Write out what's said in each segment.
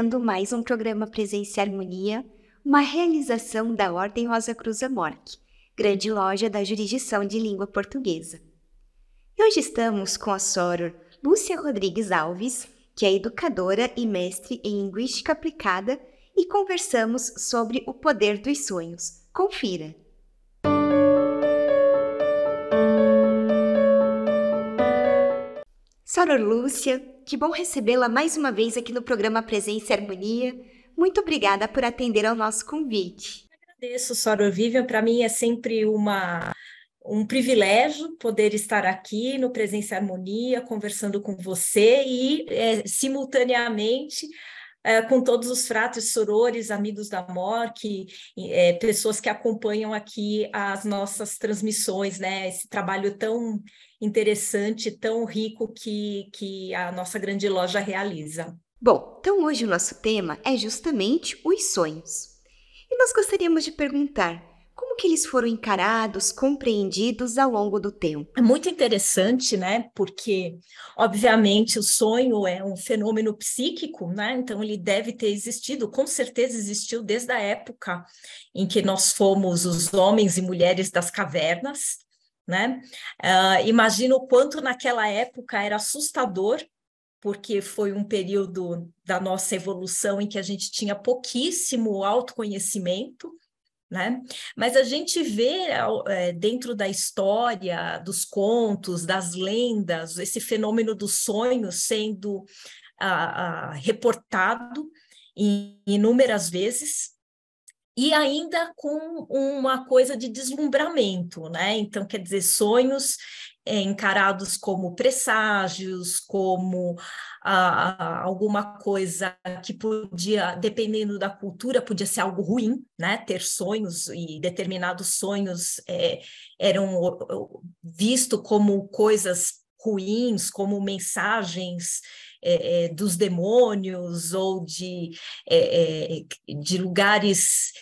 iniciando mais um programa Presença e Harmonia, uma realização da Ordem Rosa Cruz Amorque, grande loja da jurisdição de língua portuguesa. E hoje estamos com a soror Lúcia Rodrigues Alves, que é educadora e mestre em linguística aplicada, e conversamos sobre o poder dos sonhos. Confira! Soror Lúcia, que bom recebê-la mais uma vez aqui no programa Presença e Harmonia. Muito obrigada por atender ao nosso convite. Agradeço, Soror Vivian. Para mim é sempre uma, um privilégio poder estar aqui no Presença e Harmonia, conversando com você e, é, simultaneamente, é, com todos os fratres, sorores, amigos da MOR, que, é, pessoas que acompanham aqui as nossas transmissões, né? Esse trabalho tão interessante, tão rico que, que a nossa grande loja realiza. Bom, então hoje o nosso tema é justamente os sonhos. E nós gostaríamos de perguntar como que eles foram encarados, compreendidos ao longo do tempo? É muito interessante, né? Porque, obviamente, o sonho é um fenômeno psíquico, né? Então, ele deve ter existido, com certeza existiu desde a época em que nós fomos os homens e mulheres das cavernas, né? Uh, imagino o quanto naquela época era assustador, porque foi um período da nossa evolução em que a gente tinha pouquíssimo autoconhecimento, né? Mas a gente vê é, dentro da história, dos contos, das lendas, esse fenômeno do sonho sendo ah, ah, reportado inúmeras vezes, e ainda com uma coisa de deslumbramento, né? Então, quer dizer, sonhos é, encarados como presságios, como ah, alguma coisa que podia, dependendo da cultura, podia ser algo ruim, né? Ter sonhos e determinados sonhos é, eram vistos como coisas ruins, como mensagens é, é, dos demônios ou de, é, é, de lugares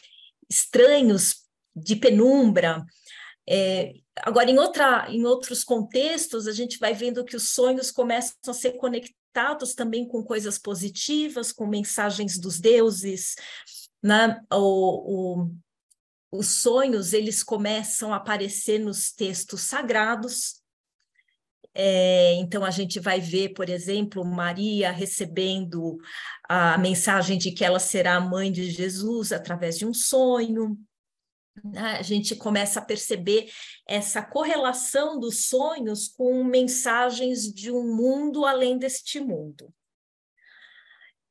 estranhos, de penumbra. Agora, em, outra, em outros contextos, a gente vai vendo que os sonhos começam a ser conectados também com coisas positivas, com mensagens dos deuses, né? o, o os sonhos eles começam a aparecer nos textos sagrados, é, então, a gente vai ver, por exemplo, Maria recebendo a mensagem de que ela será a mãe de Jesus através de um sonho. Né? A gente começa a perceber essa correlação dos sonhos com mensagens de um mundo além deste mundo.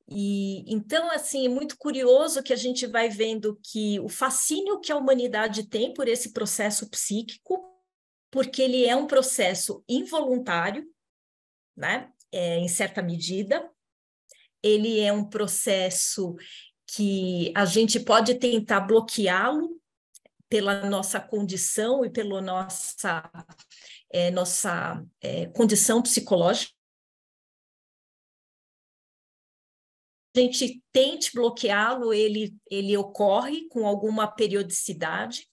E então, assim, é muito curioso que a gente vai vendo que o fascínio que a humanidade tem por esse processo psíquico porque ele é um processo involuntário, né? É, em certa medida, ele é um processo que a gente pode tentar bloqueá-lo pela nossa condição e pela nossa, é, nossa é, condição psicológica. A gente tente bloqueá-lo, ele, ele ocorre com alguma periodicidade,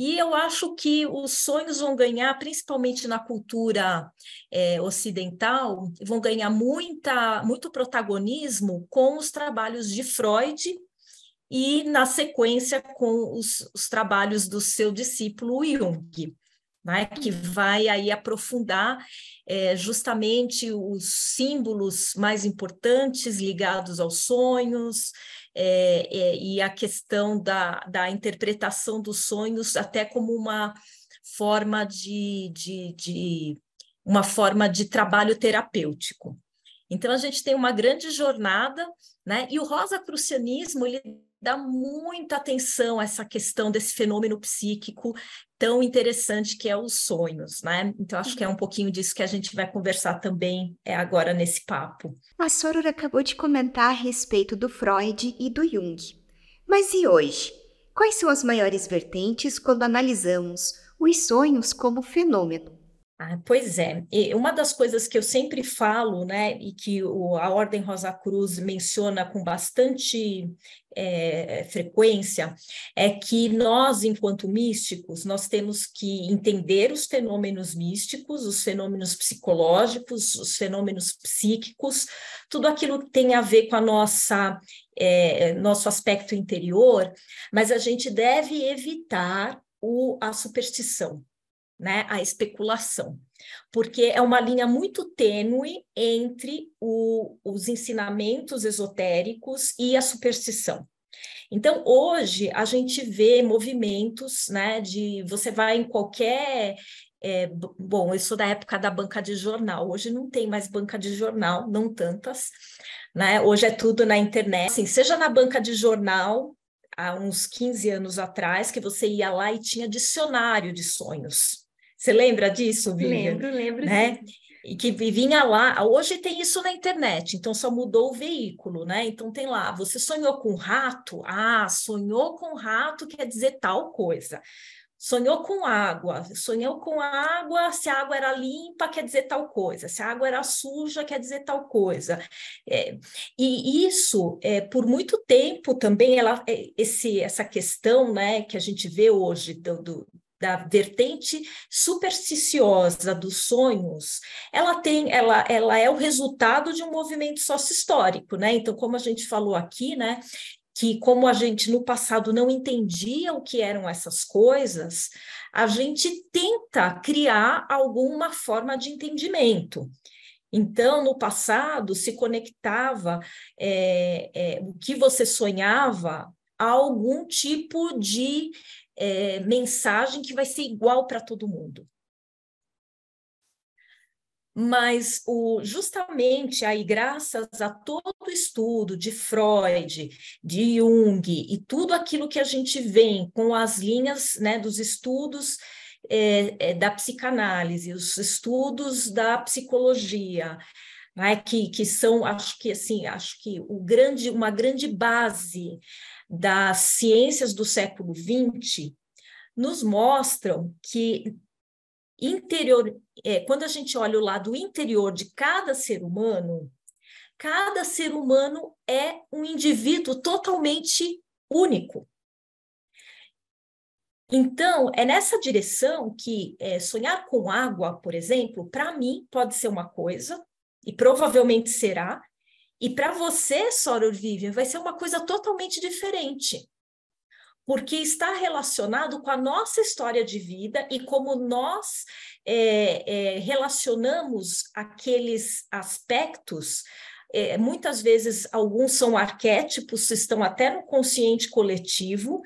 e eu acho que os sonhos vão ganhar, principalmente na cultura é, ocidental, vão ganhar muita, muito protagonismo com os trabalhos de Freud e, na sequência, com os, os trabalhos do seu discípulo Jung. Né, que vai aí aprofundar é, justamente os símbolos mais importantes ligados aos sonhos, é, é, e a questão da, da interpretação dos sonhos até como uma forma de, de, de uma forma de trabalho terapêutico. Então a gente tem uma grande jornada, né? E o Rosacrucianismo ele dá muita atenção a essa questão desse fenômeno psíquico tão interessante que é os sonhos, né? Então acho que é um pouquinho disso que a gente vai conversar também é agora nesse papo. A Soror acabou de comentar a respeito do Freud e do Jung. Mas e hoje? Quais são as maiores vertentes quando analisamos os sonhos como fenômeno? Ah, pois é, e uma das coisas que eu sempre falo, né, e que o, a Ordem Rosa Cruz menciona com bastante é, frequência, é que nós, enquanto místicos, nós temos que entender os fenômenos místicos, os fenômenos psicológicos, os fenômenos psíquicos, tudo aquilo que tem a ver com a nossa é, nosso aspecto interior, mas a gente deve evitar o, a superstição né, a especulação, porque é uma linha muito tênue entre o, os ensinamentos esotéricos e a superstição. Então, hoje, a gente vê movimentos, né, de você vai em qualquer. É, bom, eu sou da época da banca de jornal, hoje não tem mais banca de jornal, não tantas, né? Hoje é tudo na internet, assim, seja na banca de jornal, há uns 15 anos atrás, que você ia lá e tinha dicionário de sonhos. Você lembra disso, Vivian? Lembro, lembro. Né? Sim. E que vinha lá, hoje tem isso na internet, então só mudou o veículo, né? Então tem lá, você sonhou com rato? Ah, sonhou com rato quer dizer tal coisa. Sonhou com água, sonhou com água, se a água era limpa, quer dizer tal coisa, se a água era suja, quer dizer tal coisa. É, e isso, é, por muito tempo também, ela, é, esse, essa questão né, que a gente vê hoje do, do da vertente supersticiosa dos sonhos, ela tem, ela, ela é o resultado de um movimento sócio-histórico, né? Então, como a gente falou aqui, né, que como a gente no passado não entendia o que eram essas coisas, a gente tenta criar alguma forma de entendimento. Então, no passado, se conectava é, é, o que você sonhava a algum tipo de é, mensagem que vai ser igual para todo mundo. Mas o, justamente aí, graças a todo o estudo de Freud, de Jung e tudo aquilo que a gente vem com as linhas né, dos estudos é, é, da psicanálise, os estudos da psicologia, né, que, que são, acho que assim, acho que o grande, uma grande base das ciências do século XX nos mostram que interior, é, quando a gente olha o lado interior de cada ser humano, cada ser humano é um indivíduo totalmente único. Então, é nessa direção que é, sonhar com água, por exemplo, para mim pode ser uma coisa, e provavelmente será, e para você, Soror Vivian, vai ser uma coisa totalmente diferente. Porque está relacionado com a nossa história de vida e como nós é, é, relacionamos aqueles aspectos. É, muitas vezes alguns são arquétipos, estão até no consciente coletivo,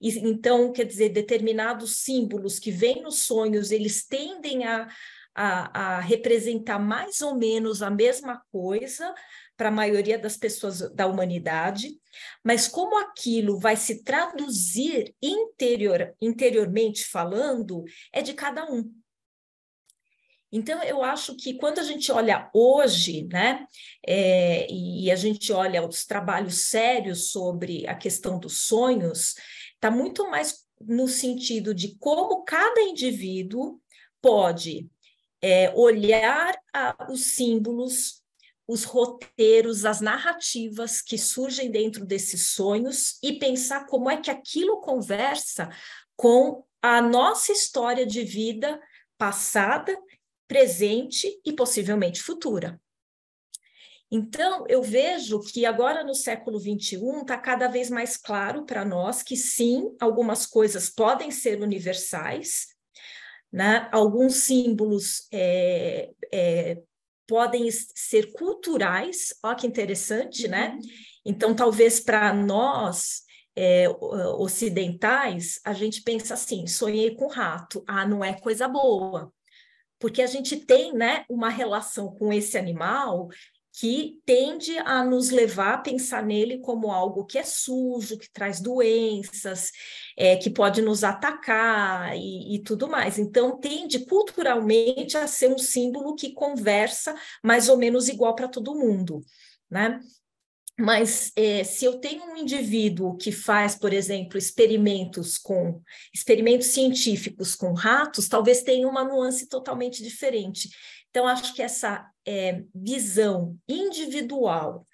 e então, quer dizer, determinados símbolos que vêm nos sonhos, eles tendem a, a, a representar mais ou menos a mesma coisa, para a maioria das pessoas da humanidade, mas como aquilo vai se traduzir interior, interiormente falando, é de cada um. Então, eu acho que quando a gente olha hoje, né, é, e a gente olha os trabalhos sérios sobre a questão dos sonhos, está muito mais no sentido de como cada indivíduo pode é, olhar a, os símbolos, os roteiros, as narrativas que surgem dentro desses sonhos e pensar como é que aquilo conversa com a nossa história de vida passada, presente e possivelmente futura. Então, eu vejo que agora no século XXI está cada vez mais claro para nós que sim, algumas coisas podem ser universais, né? alguns símbolos é, é, podem ser culturais, olha que interessante, né? Uhum. Então, talvez para nós é, ocidentais, a gente pensa assim: sonhei com rato, ah, não é coisa boa. Porque a gente tem né, uma relação com esse animal que tende a nos levar a pensar nele como algo que é sujo, que traz doenças, é, que pode nos atacar e, e, tudo mais. Então, tende culturalmente a ser um símbolo que conversa mais ou menos igual para todo mundo, né? Mas é, se eu tenho um indivíduo que faz, por exemplo, experimentos com experimentos científicos com ratos, talvez tenha uma nuance totalmente diferente. Então, acho que essa é, visão individual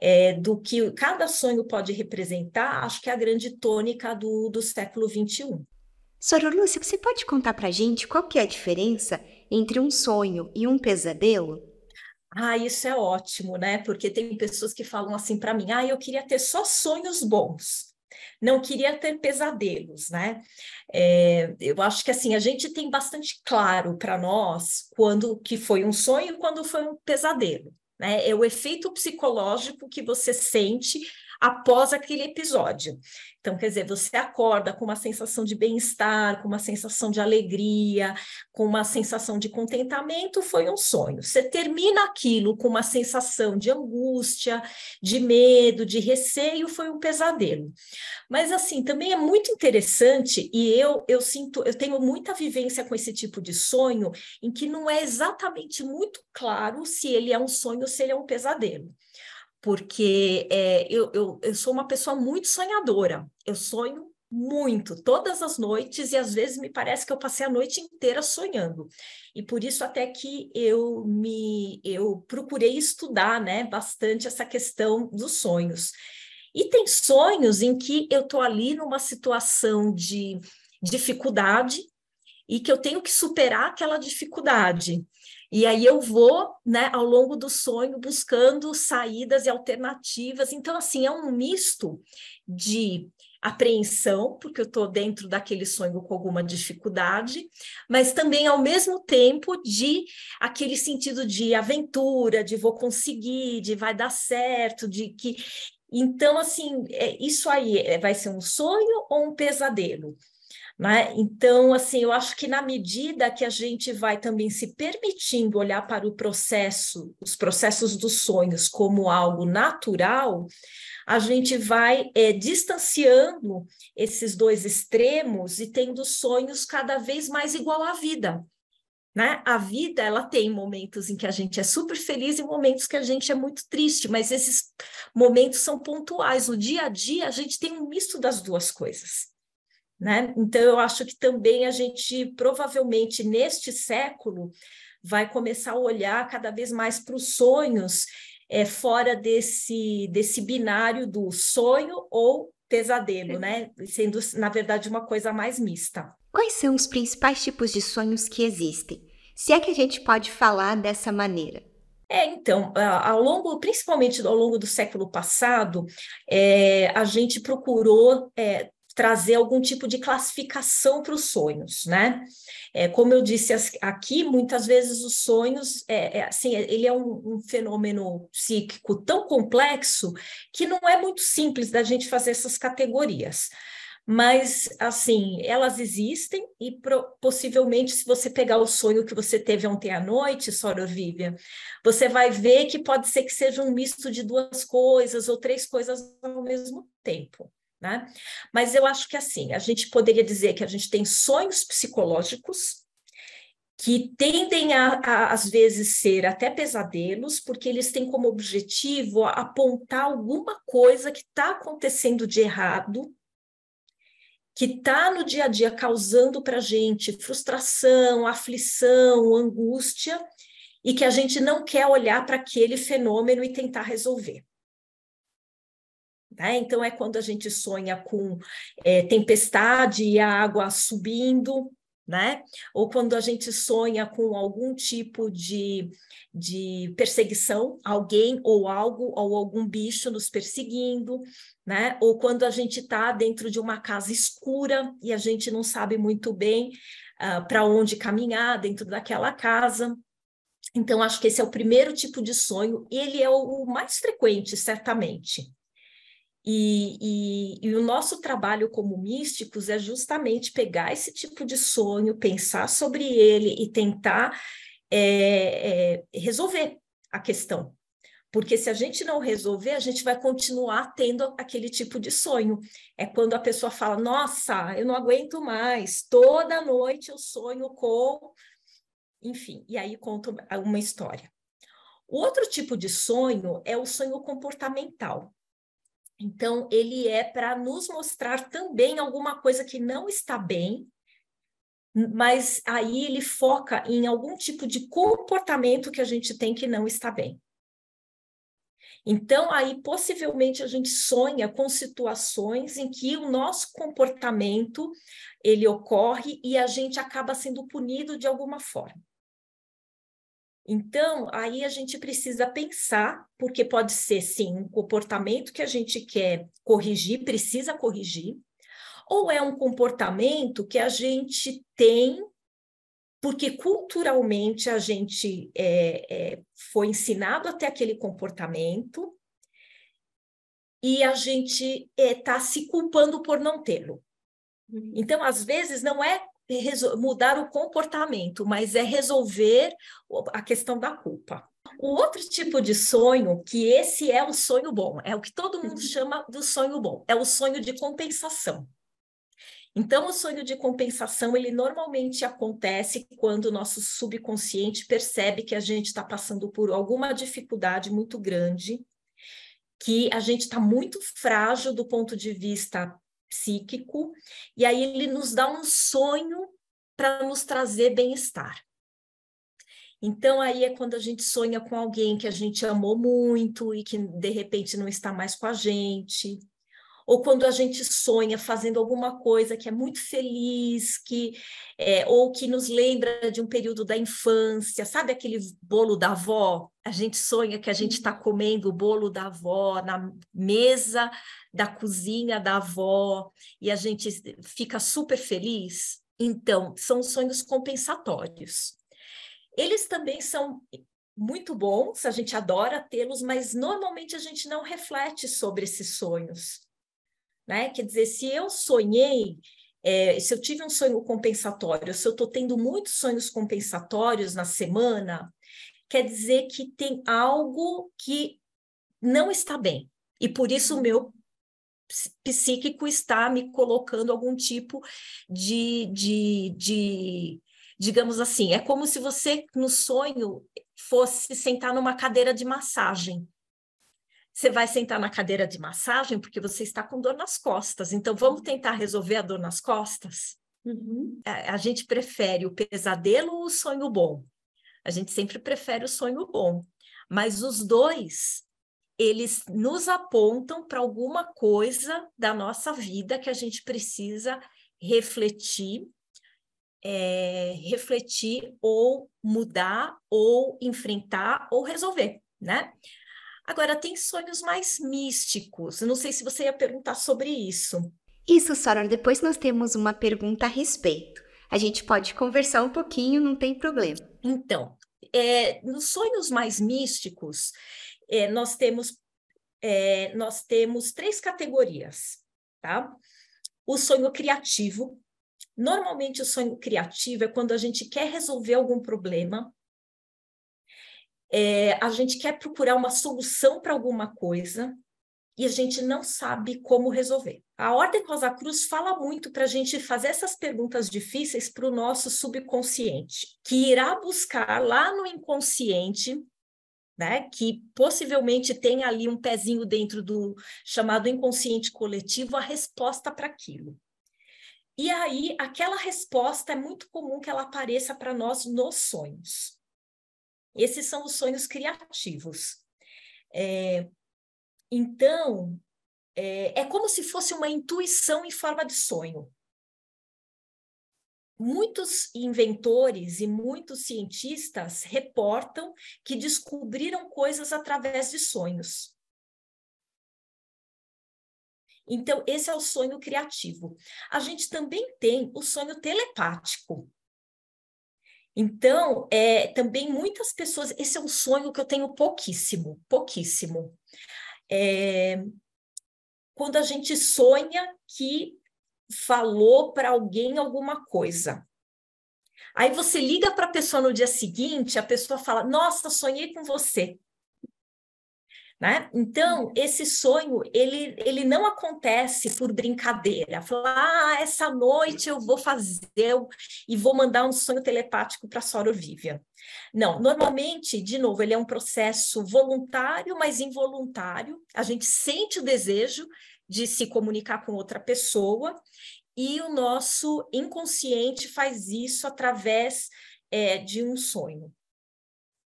é, do que cada sonho pode representar, acho que é a grande tônica do, do século XXI. Sora Lúcia, você pode contar para gente qual que é a diferença entre um sonho e um pesadelo? Ah, isso é ótimo, né? Porque tem pessoas que falam assim para mim: ah, eu queria ter só sonhos bons, não queria ter pesadelos, né? É, eu acho que assim a gente tem bastante claro para nós quando que foi um sonho e quando foi um pesadelo. Né? É o efeito psicológico que você sente após aquele episódio. Então, quer dizer, você acorda com uma sensação de bem-estar, com uma sensação de alegria, com uma sensação de contentamento, foi um sonho. Você termina aquilo com uma sensação de angústia, de medo, de receio, foi um pesadelo. Mas assim, também é muito interessante e eu eu sinto, eu tenho muita vivência com esse tipo de sonho em que não é exatamente muito claro se ele é um sonho ou se ele é um pesadelo porque é, eu, eu, eu sou uma pessoa muito sonhadora, eu sonho muito, todas as noites, e às vezes me parece que eu passei a noite inteira sonhando. E por isso até que eu me eu procurei estudar, né, bastante essa questão dos sonhos. E tem sonhos em que eu estou ali numa situação de dificuldade e que eu tenho que superar aquela dificuldade. E aí eu vou, né, ao longo do sonho, buscando saídas e alternativas. Então, assim, é um misto de apreensão, porque eu estou dentro daquele sonho com alguma dificuldade, mas também, ao mesmo tempo, de aquele sentido de aventura, de vou conseguir, de vai dar certo, de que. Então, assim, é, isso aí é, vai ser um sonho ou um pesadelo? Né? Então, assim, eu acho que na medida que a gente vai também se permitindo olhar para o processo, os processos dos sonhos como algo natural, a gente vai é, distanciando esses dois extremos e tendo sonhos cada vez mais igual à vida. Né? A vida ela tem momentos em que a gente é super feliz e momentos que a gente é muito triste, mas esses momentos são pontuais. No dia a dia a gente tem um misto das duas coisas. Né? Então, eu acho que também a gente, provavelmente, neste século, vai começar a olhar cada vez mais para os sonhos é, fora desse, desse binário do sonho ou pesadelo, né? Sendo, na verdade, uma coisa mais mista. Quais são os principais tipos de sonhos que existem? Se é que a gente pode falar dessa maneira. É, então, ao longo, principalmente ao longo do século passado, é, a gente procurou é, trazer algum tipo de classificação para os sonhos, né? É, como eu disse aqui, muitas vezes os sonhos, é, é assim, ele é um, um, fenômeno psíquico tão complexo que não é muito simples da gente fazer essas categorias. Mas, assim, elas existem e pro, possivelmente, se você pegar o sonho que você teve ontem à noite, Sora Vivian, você vai ver que pode ser que seja um misto de duas coisas ou três coisas ao mesmo tempo. Né? Mas eu acho que assim, a gente poderia dizer que a gente tem sonhos psicológicos que tendem a, a, às vezes ser até pesadelos, porque eles têm como objetivo apontar alguma coisa que está acontecendo de errado, que está no dia a dia causando para a gente frustração, aflição, angústia, e que a gente não quer olhar para aquele fenômeno e tentar resolver. Né? Então, é quando a gente sonha com é, tempestade e a água subindo, né? Ou quando a gente sonha com algum tipo de, de perseguição, alguém ou algo ou algum bicho nos perseguindo, né? Ou quando a gente está dentro de uma casa escura e a gente não sabe muito bem uh, para onde caminhar dentro daquela casa. Então, acho que esse é o primeiro tipo de sonho, ele é o mais frequente, certamente. E, e, e, o nosso trabalho como místicos é justamente pegar esse tipo de sonho, pensar sobre ele e tentar é, é, resolver a questão. Porque se a gente não resolver, a gente vai continuar tendo aquele tipo de sonho. É quando a pessoa fala: Nossa, eu não aguento mais, toda noite eu sonho com. Enfim, e aí conta uma história. O outro tipo de sonho é o sonho comportamental. Então, ele é para nos mostrar também alguma coisa que não está bem, mas aí ele foca em algum tipo de comportamento que a gente tem que não está bem. Então, aí possivelmente a gente sonha com situações em que o nosso comportamento ele ocorre e a gente acaba sendo punido de alguma forma. Então, aí a gente precisa pensar, porque pode ser, sim, um comportamento que a gente quer corrigir, precisa corrigir, ou é um comportamento que a gente tem porque culturalmente a gente é, é, foi ensinado até aquele comportamento e a gente está é, se culpando por não tê-lo. Uhum. Então, às vezes, não é mudar o comportamento, mas é resolver a questão da culpa. O outro tipo de sonho, que esse é o sonho bom, é o que todo mundo uhum. chama do sonho bom, é o sonho de compensação. Então, o sonho de compensação, ele normalmente acontece quando o nosso subconsciente percebe que a gente está passando por alguma dificuldade muito grande, que a gente está muito frágil do ponto de vista psíquico, e aí ele nos dá um sonho para nos trazer bem-estar. Então, aí é quando a gente sonha com alguém que a gente amou muito e que de repente não está mais com a gente. Ou quando a gente sonha fazendo alguma coisa que é muito feliz, que é, ou que nos lembra de um período da infância, sabe aquele bolo da avó? A gente sonha que a gente está comendo o bolo da avó na mesa da cozinha da avó e a gente fica super feliz. Então, são sonhos compensatórios. Eles também são muito bons, a gente adora tê-los, mas normalmente a gente não reflete sobre esses sonhos. Né? Quer dizer, se eu sonhei, é, se eu tive um sonho compensatório, se eu estou tendo muitos sonhos compensatórios na semana, quer dizer que tem algo que não está bem. E por isso o meu psíquico está me colocando algum tipo de, de, de, digamos assim, é como se você no sonho fosse sentar numa cadeira de massagem. Você vai sentar na cadeira de massagem porque você está com dor nas costas. Então, vamos tentar resolver a dor nas costas? Uhum. A, a gente prefere o pesadelo ou o sonho bom? A gente sempre prefere o sonho bom. Mas os dois eles nos apontam para alguma coisa da nossa vida que a gente precisa refletir, é, refletir ou mudar ou enfrentar ou resolver, né? Agora tem sonhos mais místicos. não sei se você ia perguntar sobre isso. Isso, Sora. Depois nós temos uma pergunta a respeito. A gente pode conversar um pouquinho, não tem problema. Então, é, nos sonhos mais místicos, é, nós temos é, nós temos três categorias, tá? O sonho criativo. Normalmente, o sonho criativo é quando a gente quer resolver algum problema, é, a gente quer procurar uma solução para alguma coisa e a gente não sabe como resolver. A Ordem Rosa Cruz fala muito para a gente fazer essas perguntas difíceis para o nosso subconsciente, que irá buscar lá no inconsciente né, que possivelmente tem ali um pezinho dentro do chamado inconsciente coletivo, a resposta para aquilo. E aí, aquela resposta é muito comum que ela apareça para nós nos sonhos. Esses são os sonhos criativos. É, então, é, é como se fosse uma intuição em forma de sonho muitos inventores e muitos cientistas reportam que descobriram coisas através de sonhos. Então, esse é o sonho criativo. A gente também tem o sonho telepático. Então, é, também muitas pessoas. Esse é um sonho que eu tenho pouquíssimo, pouquíssimo. É, quando a gente sonha que falou para alguém alguma coisa. Aí você liga para a pessoa no dia seguinte, a pessoa fala: Nossa, sonhei com você. Né? Então, esse sonho, ele, ele não acontece por brincadeira. Falar, ah, essa noite eu vou fazer e vou mandar um sonho telepático para a Sora Vivian. Não, normalmente, de novo, ele é um processo voluntário, mas involuntário. A gente sente o desejo de se comunicar com outra pessoa e o nosso inconsciente faz isso através é, de um sonho.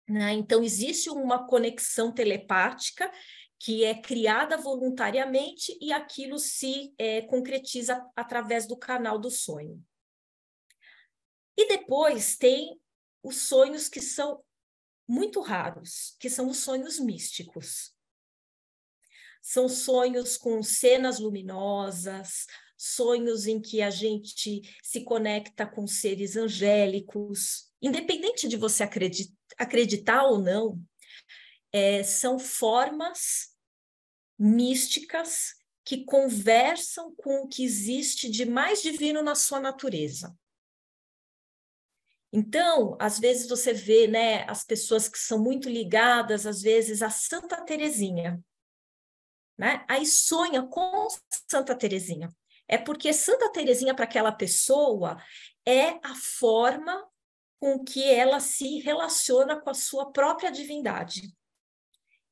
Né? Então, existe uma conexão telepática que é criada voluntariamente e aquilo se é, concretiza através do canal do sonho. E depois tem os sonhos que são muito raros, que são os sonhos místicos. São sonhos com cenas luminosas, sonhos em que a gente se conecta com seres angélicos, independente de você acreditar acreditar ou não, é, são formas místicas que conversam com o que existe de mais divino na sua natureza. Então, às vezes você vê, né, as pessoas que são muito ligadas, às vezes, a Santa Terezinha, né? Aí sonha com Santa Terezinha. É porque Santa Terezinha para aquela pessoa é a forma com que ela se relaciona com a sua própria divindade.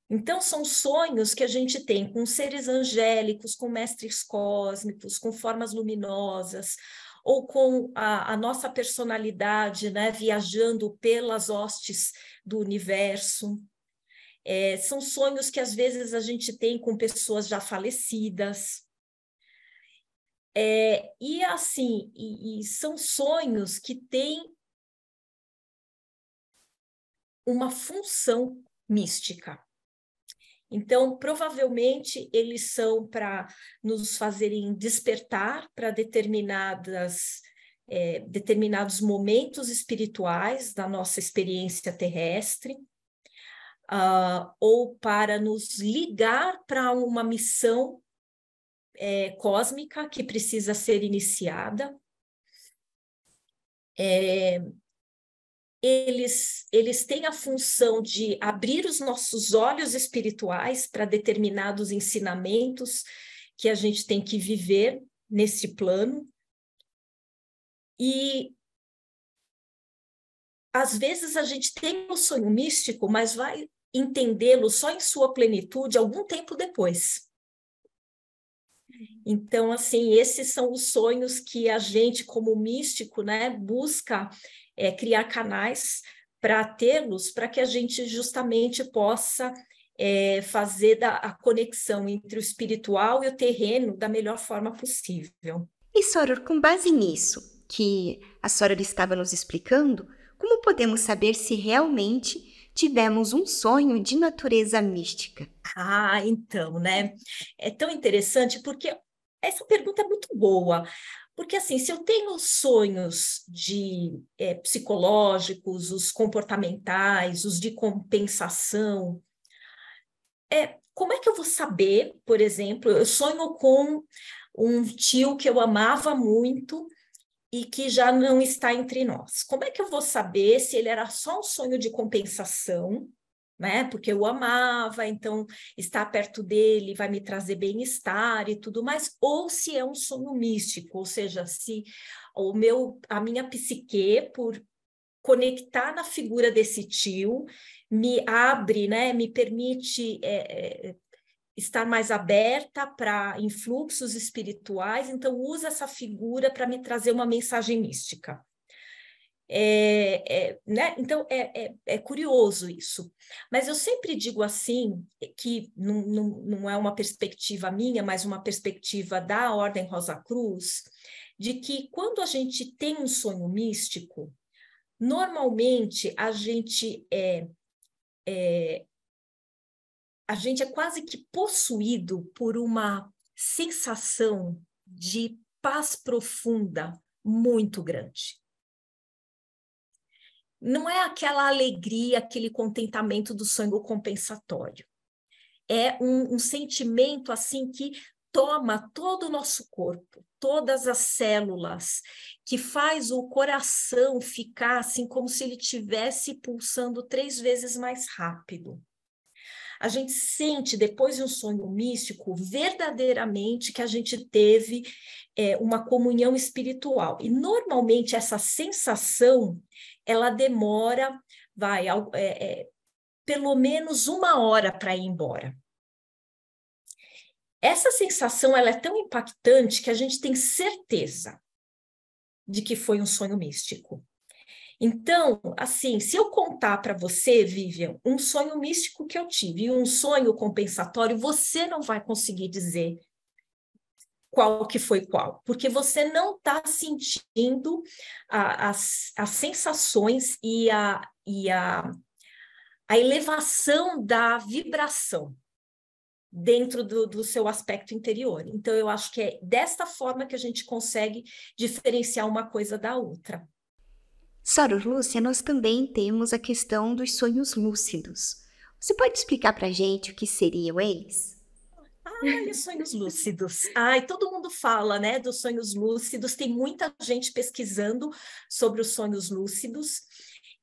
Então, são sonhos que a gente tem com seres angélicos, com mestres cósmicos, com formas luminosas, ou com a, a nossa personalidade, né, viajando pelas hostes do universo. É, são sonhos que às vezes a gente tem com pessoas já falecidas. É, e assim, e, e são sonhos que têm uma função mística. Então, provavelmente, eles são para nos fazerem despertar para determinadas é, determinados momentos espirituais da nossa experiência terrestre, uh, ou para nos ligar para uma missão é, cósmica que precisa ser iniciada. É, eles, eles têm a função de abrir os nossos olhos espirituais para determinados ensinamentos que a gente tem que viver nesse plano. E às vezes a gente tem o um sonho místico, mas vai entendê-lo só em sua plenitude algum tempo depois. Então, assim, esses são os sonhos que a gente, como místico, né, busca é, criar canais para tê-los, para que a gente justamente possa é, fazer da, a conexão entre o espiritual e o terreno da melhor forma possível. E, Soror, com base nisso que a Soror estava nos explicando, como podemos saber se realmente tivemos um sonho de natureza mística? Ah, então, né? É tão interessante porque essa pergunta é muito boa. Porque, assim, se eu tenho sonhos de é, psicológicos, os comportamentais, os de compensação, é, como é que eu vou saber, por exemplo, eu sonho com um tio que eu amava muito e que já não está entre nós. Como é que eu vou saber se ele era só um sonho de compensação né? Porque eu amava, então estar perto dele vai me trazer bem-estar e tudo mais, ou se é um sonho místico, ou seja, se o meu, a minha psique, por conectar na figura desse tio, me abre, né? Me permite é, é, estar mais aberta para influxos espirituais, então usa essa figura para me trazer uma mensagem mística. É, é, né? Então, é, é, é, curioso isso. Mas eu sempre digo assim, que não, não, não é uma perspectiva minha, mas uma perspectiva da Ordem Rosa Cruz, de que quando a gente tem um sonho místico, normalmente a gente é, é a gente é quase que possuído por uma sensação de paz profunda muito grande não é aquela alegria, aquele contentamento do sonho compensatório. É um, um sentimento assim que toma todo o nosso corpo, todas as células, que faz o coração ficar assim como se ele tivesse pulsando três vezes mais rápido. a gente sente depois de um sonho místico verdadeiramente que a gente teve é, uma comunhão espiritual. E normalmente essa sensação ela demora, vai, é, é, pelo menos uma hora para ir embora. Essa sensação ela é tão impactante que a gente tem certeza de que foi um sonho místico. Então, assim, se eu contar para você, Vivian, um sonho místico que eu tive e um sonho compensatório, você não vai conseguir dizer qual que foi qual, porque você não está sentindo a, as, as sensações e, a, e a, a elevação da vibração dentro do, do seu aspecto interior. Então, eu acho que é desta forma que a gente consegue diferenciar uma coisa da outra. Sora Lúcia, nós também temos a questão dos sonhos lúcidos. Você pode explicar para a gente o que seriam eles? Ai, os sonhos lúcidos. Ai, todo mundo fala, né, dos sonhos lúcidos. Tem muita gente pesquisando sobre os sonhos lúcidos.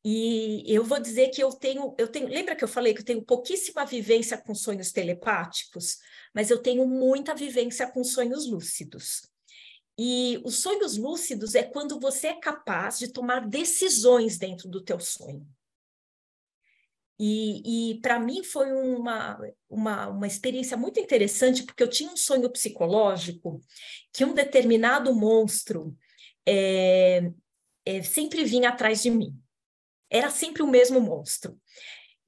E eu vou dizer que eu tenho, eu tenho, lembra que eu falei que eu tenho pouquíssima vivência com sonhos telepáticos, mas eu tenho muita vivência com sonhos lúcidos. E os sonhos lúcidos é quando você é capaz de tomar decisões dentro do teu sonho. E, e para mim foi uma, uma, uma experiência muito interessante, porque eu tinha um sonho psicológico que um determinado monstro é, é, sempre vinha atrás de mim. Era sempre o mesmo monstro.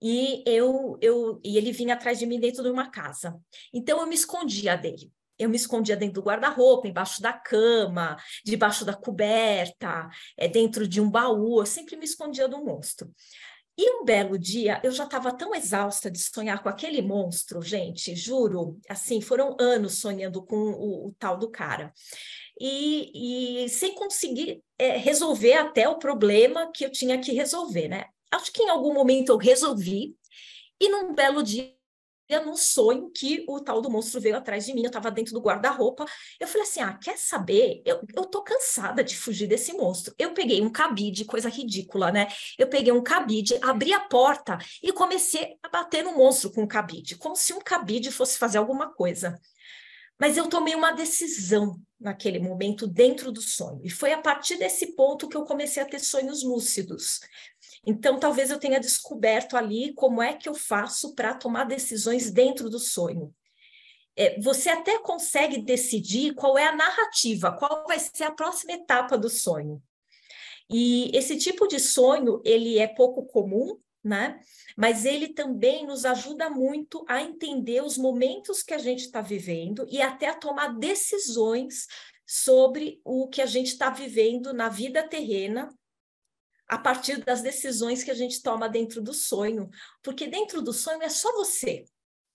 E eu, eu e ele vinha atrás de mim dentro de uma casa. Então eu me escondia dele. Eu me escondia dentro do guarda-roupa, embaixo da cama, debaixo da coberta, é, dentro de um baú. Eu sempre me escondia do monstro. E um belo dia, eu já estava tão exausta de sonhar com aquele monstro, gente, juro, assim, foram anos sonhando com o, o tal do cara. E, e sem conseguir é, resolver até o problema que eu tinha que resolver, né? Acho que em algum momento eu resolvi, e num belo dia num sonho que o tal do monstro veio atrás de mim, eu estava dentro do guarda-roupa. Eu falei assim: ah, quer saber? Eu, eu tô cansada de fugir desse monstro. Eu peguei um cabide, coisa ridícula, né? Eu peguei um cabide, abri a porta e comecei a bater no monstro com o cabide, como se um cabide fosse fazer alguma coisa. Mas eu tomei uma decisão naquele momento dentro do sonho. E foi a partir desse ponto que eu comecei a ter sonhos lúcidos. Então, talvez eu tenha descoberto ali como é que eu faço para tomar decisões dentro do sonho. É, você até consegue decidir qual é a narrativa, qual vai ser a próxima etapa do sonho. E esse tipo de sonho, ele é pouco comum, né? Mas ele também nos ajuda muito a entender os momentos que a gente está vivendo e até a tomar decisões sobre o que a gente está vivendo na vida terrena a partir das decisões que a gente toma dentro do sonho, porque dentro do sonho é só você.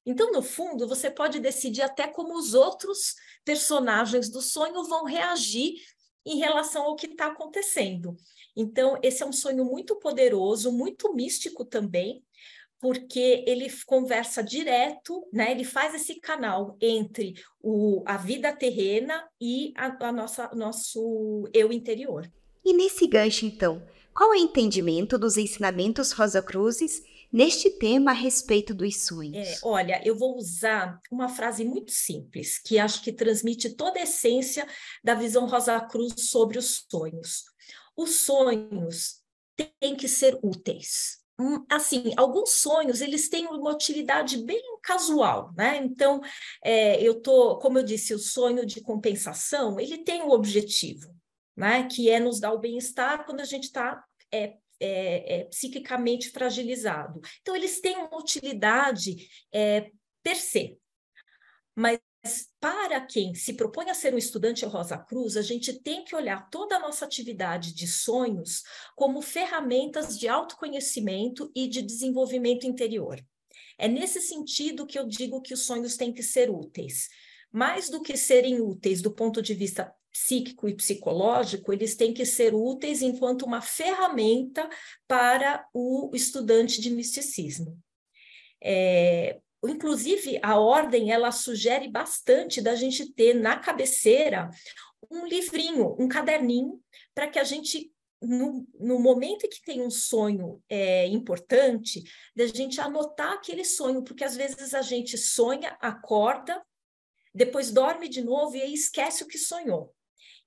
Então, no fundo, você pode decidir até como os outros personagens do sonho vão reagir em relação ao que está acontecendo. Então, esse é um sonho muito poderoso, muito místico também, porque ele conversa direto, né? Ele faz esse canal entre o, a vida terrena e a, a nossa nosso eu interior. E nesse gancho, então, qual é o entendimento dos ensinamentos Rosa Cruzes neste tema a respeito dos sonhos? É, olha, eu vou usar uma frase muito simples, que acho que transmite toda a essência da visão Rosa Cruz sobre os sonhos. Os sonhos têm que ser úteis. Hum, assim, alguns sonhos eles têm uma utilidade bem casual, né? Então, é, eu tô, como eu disse, o sonho de compensação ele tem um objetivo né? Que é nos dar o bem-estar quando a gente está é, é, é, psiquicamente fragilizado. Então, eles têm uma utilidade é, per se. Mas para quem se propõe a ser um estudante Rosa Cruz, a gente tem que olhar toda a nossa atividade de sonhos como ferramentas de autoconhecimento e de desenvolvimento interior. É nesse sentido que eu digo que os sonhos têm que ser úteis. Mais do que serem úteis do ponto de vista psíquico e psicológico, eles têm que ser úteis enquanto uma ferramenta para o estudante de misticismo. É, inclusive, a ordem ela sugere bastante da gente ter na cabeceira um livrinho, um caderninho, para que a gente no, no momento em que tem um sonho é, importante, da gente anotar aquele sonho, porque às vezes a gente sonha, acorda, depois dorme de novo e aí esquece o que sonhou.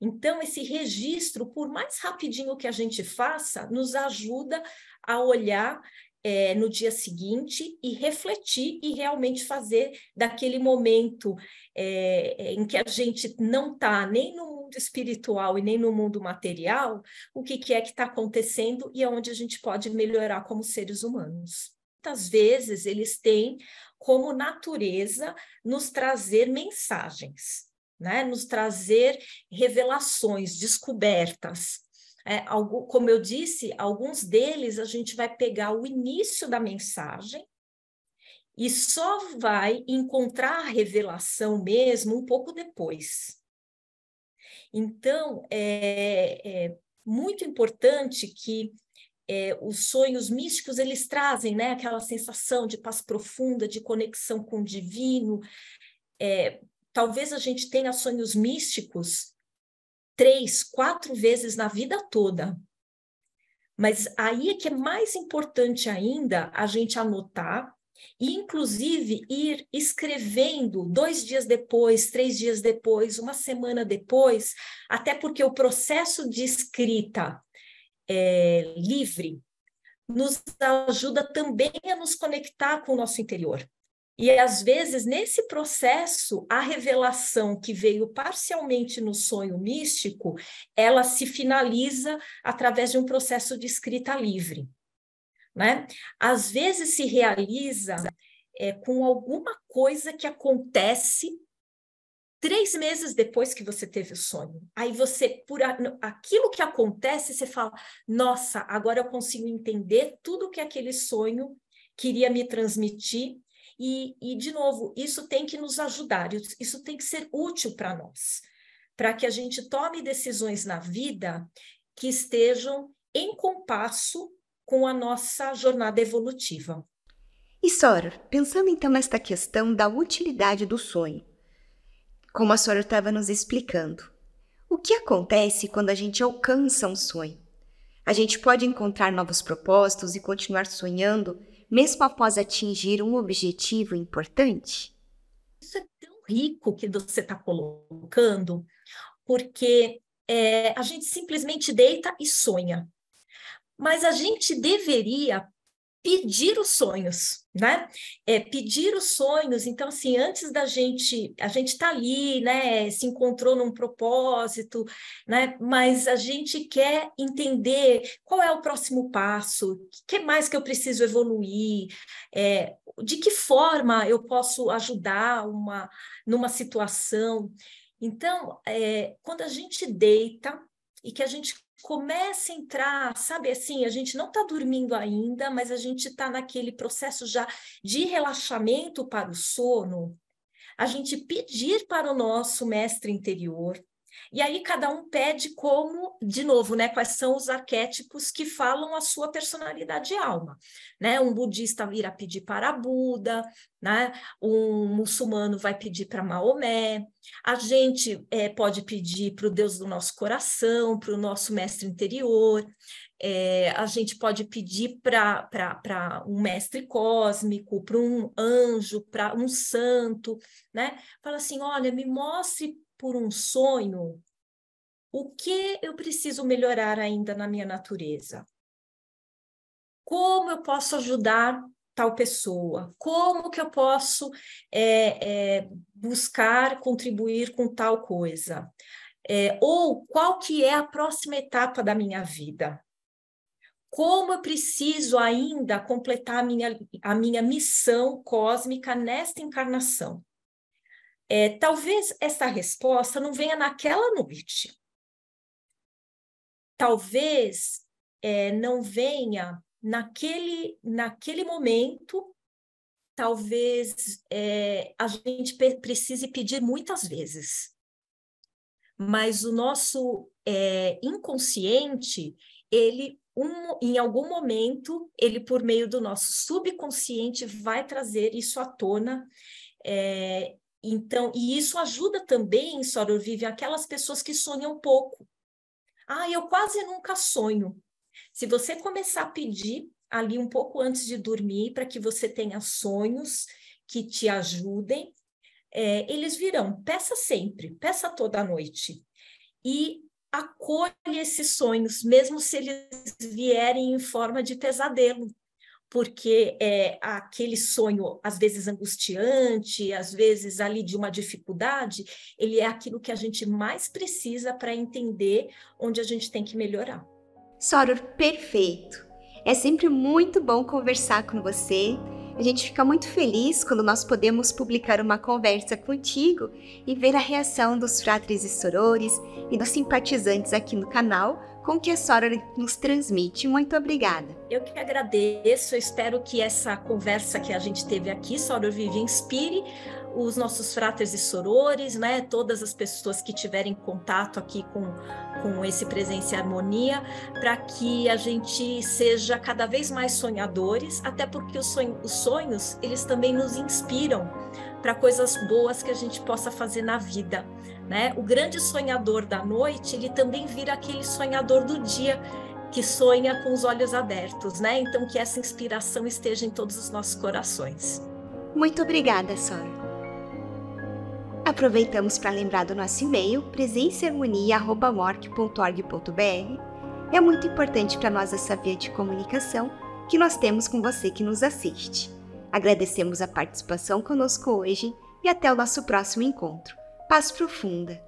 Então, esse registro, por mais rapidinho que a gente faça, nos ajuda a olhar é, no dia seguinte e refletir e realmente fazer daquele momento é, em que a gente não está nem no mundo espiritual e nem no mundo material, o que, que é que está acontecendo e aonde a gente pode melhorar como seres humanos. Muitas vezes eles têm como natureza nos trazer mensagens, né? nos trazer revelações, descobertas. É, algo, como eu disse, alguns deles a gente vai pegar o início da mensagem e só vai encontrar a revelação mesmo um pouco depois. Então, é, é muito importante que é, os sonhos místicos eles trazem né, aquela sensação de paz profunda, de conexão com o divino. É, talvez a gente tenha sonhos místicos três, quatro vezes na vida toda. Mas aí é que é mais importante ainda a gente anotar e, inclusive, ir escrevendo dois dias depois, três dias depois, uma semana depois, até porque o processo de escrita é, livre nos ajuda também a nos conectar com o nosso interior. E às vezes, nesse processo, a revelação que veio parcialmente no sonho místico, ela se finaliza através de um processo de escrita livre né? Às vezes se realiza é, com alguma coisa que acontece três meses depois que você teve o sonho. Aí você, por aquilo que acontece, você fala: nossa, agora eu consigo entender tudo que aquele sonho queria me transmitir. E, e, de novo, isso tem que nos ajudar, isso tem que ser útil para nós, para que a gente tome decisões na vida que estejam em compasso com a nossa jornada evolutiva. E Sora, pensando então nesta questão da utilidade do sonho, como a Sora estava nos explicando, o que acontece quando a gente alcança um sonho? A gente pode encontrar novos propósitos e continuar sonhando mesmo após atingir um objetivo importante? Isso é tão rico que você está colocando, porque é, a gente simplesmente deita e sonha mas a gente deveria pedir os sonhos, né? É, pedir os sonhos. Então, assim, antes da gente, a gente está ali, né? Se encontrou num propósito, né? Mas a gente quer entender qual é o próximo passo, o que mais que eu preciso evoluir, é, de que forma eu posso ajudar uma numa situação. Então, é, quando a gente deita e que a gente começa a entrar, sabe assim, a gente não está dormindo ainda, mas a gente está naquele processo já de relaxamento para o sono, a gente pedir para o nosso mestre interior e aí cada um pede como, de novo, né, quais são os arquétipos que falam a sua personalidade e alma, né? Um budista irá pedir para Buda, né? Um muçulmano vai pedir para Maomé. A gente é, pode pedir para o Deus do nosso coração, para o nosso mestre interior. É, a gente pode pedir para um mestre cósmico, para um anjo, para um santo, né? Fala assim: olha, me mostre por um sonho, o que eu preciso melhorar ainda na minha natureza? Como eu posso ajudar tal pessoa? Como que eu posso é, é, buscar contribuir com tal coisa? É, ou qual que é a próxima etapa da minha vida? Como eu preciso ainda completar a minha, a minha missão cósmica nesta encarnação? É, talvez essa resposta não venha naquela noite. Talvez é, não venha naquele, naquele momento. Talvez é, a gente precise pedir muitas vezes. Mas o nosso é, inconsciente, ele um, em algum momento, ele, por meio do nosso subconsciente, vai trazer isso à tona é, então, e isso ajuda também, Soror Vive, aquelas pessoas que sonham pouco. Ah, eu quase nunca sonho. Se você começar a pedir ali um pouco antes de dormir, para que você tenha sonhos que te ajudem, é, eles virão. Peça sempre, peça toda noite. E acolhe esses sonhos, mesmo se eles vierem em forma de pesadelo, porque é aquele sonho, às vezes angustiante, às vezes ali de uma dificuldade, ele é aquilo que a gente mais precisa para entender onde a gente tem que melhorar. Soror, perfeito! É sempre muito bom conversar com você. A gente fica muito feliz quando nós podemos publicar uma conversa contigo e ver a reação dos fratres e sorores e dos simpatizantes aqui no canal com que a Soror nos transmite. Muito obrigada. Eu que agradeço, eu espero que essa conversa que a gente teve aqui, Soror Vivi, inspire os nossos fratres e sorores, né, todas as pessoas que tiverem contato aqui com, com esse Presença e Harmonia, para que a gente seja cada vez mais sonhadores, até porque os, sonho, os sonhos, eles também nos inspiram para coisas boas que a gente possa fazer na vida, né? O grande sonhador da noite, ele também vira aquele sonhador do dia, que sonha com os olhos abertos, né? Então que essa inspiração esteja em todos os nossos corações. Muito obrigada, Sora. Aproveitamos para lembrar do nosso e-mail presenceharmonia.org.br. É muito importante para nós essa via de comunicação que nós temos com você que nos assiste. Agradecemos a participação conosco hoje e até o nosso próximo encontro. Paz profunda!